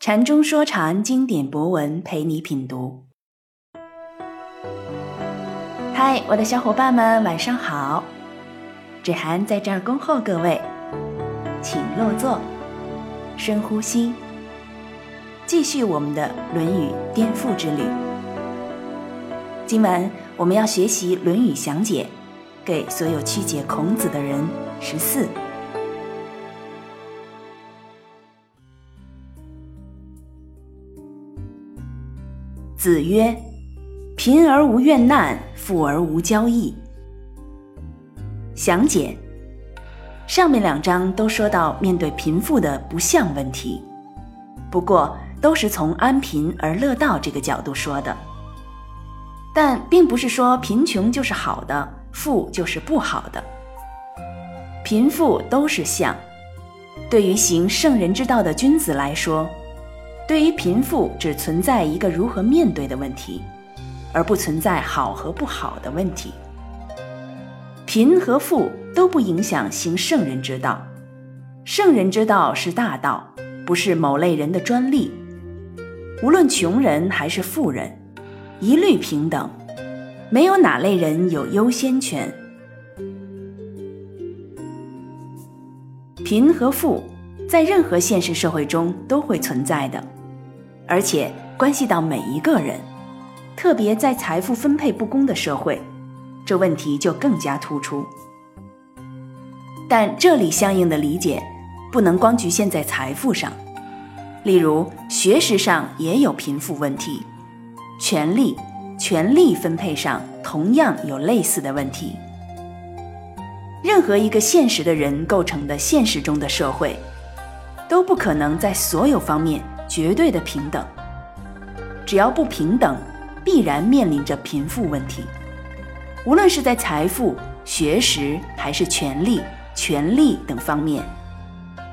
禅中说禅，经典博文陪你品读。嗨，我的小伙伴们，晚上好！芷涵在这儿恭候各位，请落座，深呼吸，继续我们的《论语》颠覆之旅。今晚我们要学习《论语详解》，给所有曲解孔子的人十四。子曰：“贫而无怨难，富而无骄易。”详解：上面两章都说到面对贫富的不相问题，不过都是从安贫而乐道这个角度说的，但并不是说贫穷就是好的，富就是不好的。贫富都是相，对于行圣人之道的君子来说。对于贫富，只存在一个如何面对的问题，而不存在好和不好的问题。贫和富都不影响行圣人之道，圣人之道是大道，不是某类人的专利。无论穷人还是富人，一律平等，没有哪类人有优先权。贫和富在任何现实社会中都会存在的。而且关系到每一个人，特别在财富分配不公的社会，这问题就更加突出。但这里相应的理解，不能光局限在财富上，例如学识上也有贫富问题，权力、权力分配上同样有类似的问题。任何一个现实的人构成的现实中的社会，都不可能在所有方面。绝对的平等，只要不平等，必然面临着贫富问题。无论是在财富、学识，还是权力、权力等方面，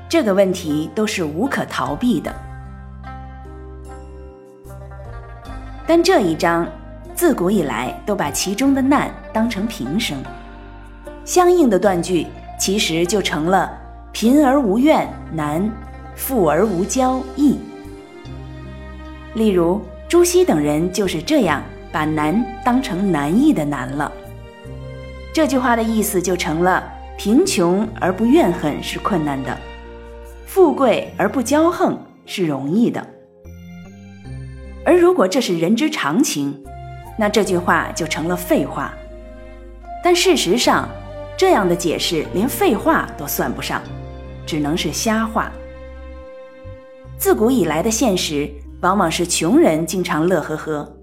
这个问题都是无可逃避的。但这一章自古以来都把其中的难当成平生，相应的断句其实就成了“贫而无怨难，富而无骄易”。例如朱熹等人就是这样把难当成难易的难了。这句话的意思就成了：贫穷而不怨恨是困难的，富贵而不骄横是容易的。而如果这是人之常情，那这句话就成了废话。但事实上，这样的解释连废话都算不上，只能是瞎话。自古以来的现实。往往是穷人经常乐呵呵，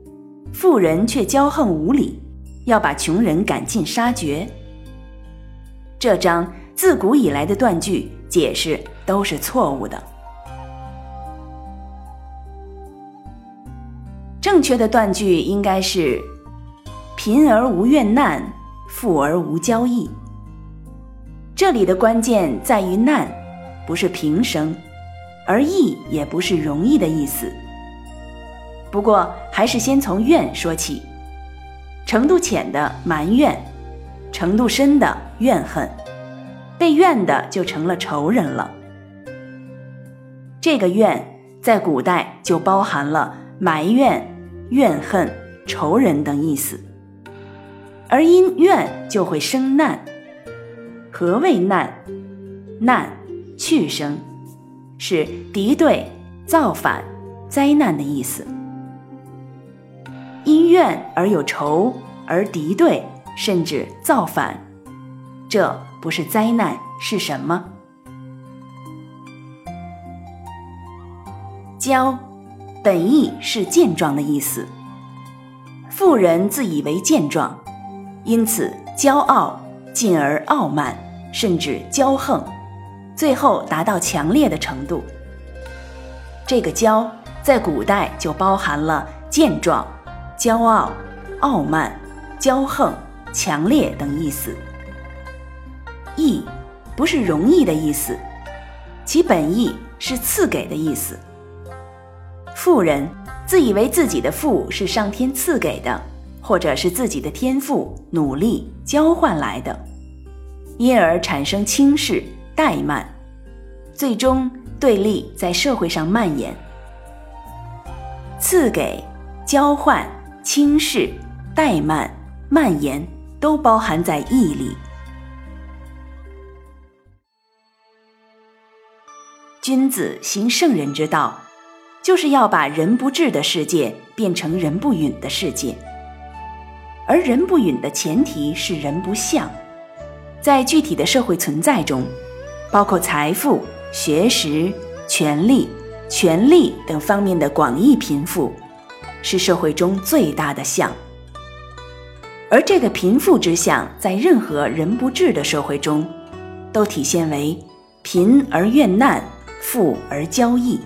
富人却骄横无理，要把穷人赶尽杀绝。这章自古以来的断句解释都是错误的。正确的断句应该是：贫而无怨难，富而无骄易。这里的关键在于难，不是平生，而易也不是容易的意思。不过，还是先从怨说起。程度浅的埋怨，程度深的怨恨，被怨的就成了仇人了。这个怨在古代就包含了埋怨、怨恨、仇人等意思，而因怨就会生难。何谓难？难，去生，是敌对、造反、灾难的意思。怨而有仇，而敌对，甚至造反，这不是灾难是什么？骄，本意是健壮的意思。富人自以为健壮，因此骄傲，进而傲慢，甚至骄横，最后达到强烈的程度。这个骄在古代就包含了健壮。骄傲、傲慢、骄横、强烈等意思。易不是容易的意思，其本意是赐给的意思。富人自以为自己的富是上天赐给的，或者是自己的天赋、努力交换来的，因而产生轻视、怠慢，最终对立在社会上蔓延，赐给、交换、轻视、怠慢、蔓延，都包含在义里。君子行圣人之道，就是要把人不治的世界变成人不允的世界。而人不允的前提是人不相，在具体的社会存在中，包括财富、学识、权力、权力等方面的广义贫富，是社会中最大的相。而这个贫富之相，在任何人不治的社会中，都体现为贫而怨难。富而骄逸，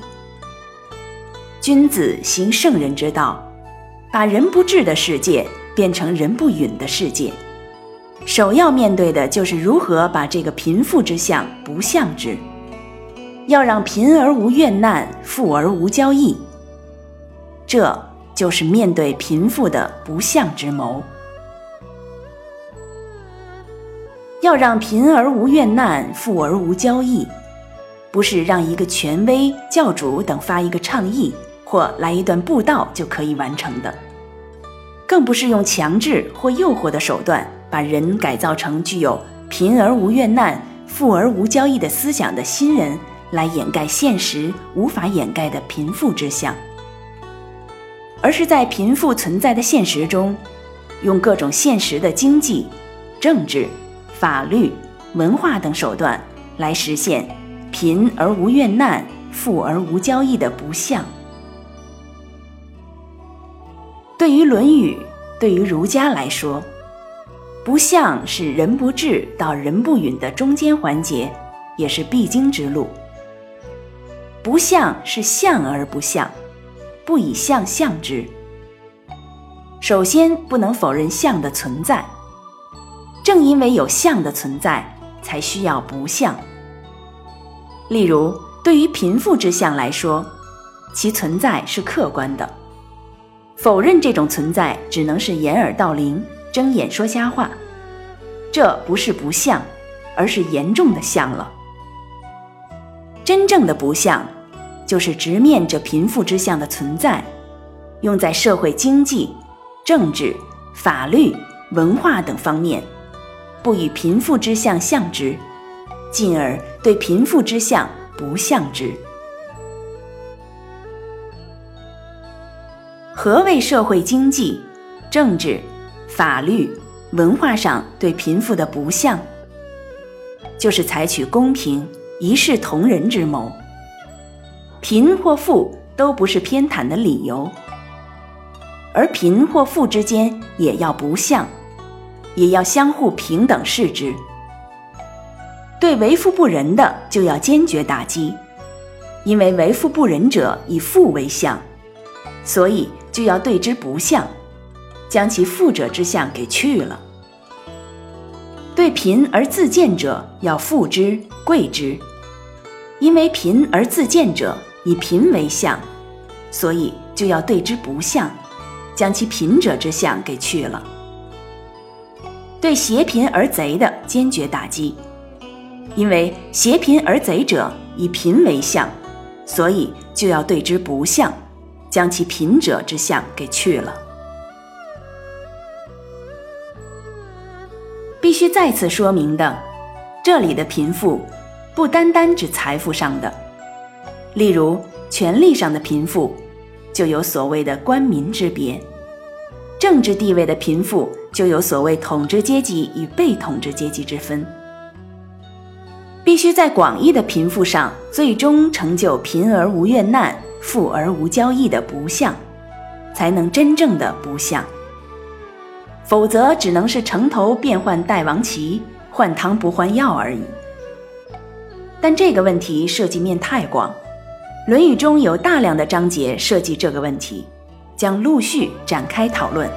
君子行圣人之道，把人不治的世界变成人不允的世界。首要面对的就是如何把这个贫富之相不相之，要让贫而无怨难，富而无骄逸。这就是面对贫富的不相之谋。要让贫而无怨难，富而无交易。不是让一个权威、教主等发一个倡议或来一段布道就可以完成的，更不是用强制或诱惑的手段把人改造成具有贫而无怨难、富而无交易的思想的新人来掩盖现实无法掩盖的贫富之相，而是在贫富存在的现实中，用各种现实的经济、政治、法律、文化等手段来实现。贫而无怨难，富而无交易的不相。对于《论语》，对于儒家来说，不相是人不至到人不允的中间环节，也是必经之路。不相是相而不相，不以相相之。首先不能否认相的存在，正因为有相的存在，才需要不相。例如，对于贫富之相来说，其存在是客观的，否认这种存在只能是掩耳盗铃、睁眼说瞎话。这不是不相，而是严重的相了。真正的不相，就是直面这贫富之相的存在，用在社会经济、政治、法律、文化等方面，不与贫富之相相之。进而对贫富之相不相之。何谓社会经济、政治、法律、文化上对贫富的不相？就是采取公平、一视同仁之谋。贫或富都不是偏袒的理由，而贫或富之间也要不相，也要相互平等视之。对为富不仁的，就要坚决打击，因为为富不仁者以富为相，所以就要对之不相，将其富者之相给去了。对贫而自贱者，要富之贵之，因为贫而自贱者以贫为相，所以就要对之不相，将其贫者之相给去了。对挟贫而贼的，坚决打击。因为挟贫而贼者以贫为相，所以就要对之不相，将其贫者之相给去了。必须再次说明的，这里的贫富不单单指财富上的，例如权力上的贫富，就有所谓的官民之别；政治地位的贫富，就有所谓统治阶级与被统治阶级之分。必须在广义的贫富上，最终成就贫而无怨难，富而无骄逸的不相，才能真正的不相。否则，只能是城头变换大王旗，换汤不换药而已。但这个问题涉及面太广，《论语》中有大量的章节涉及这个问题，将陆续展开讨论。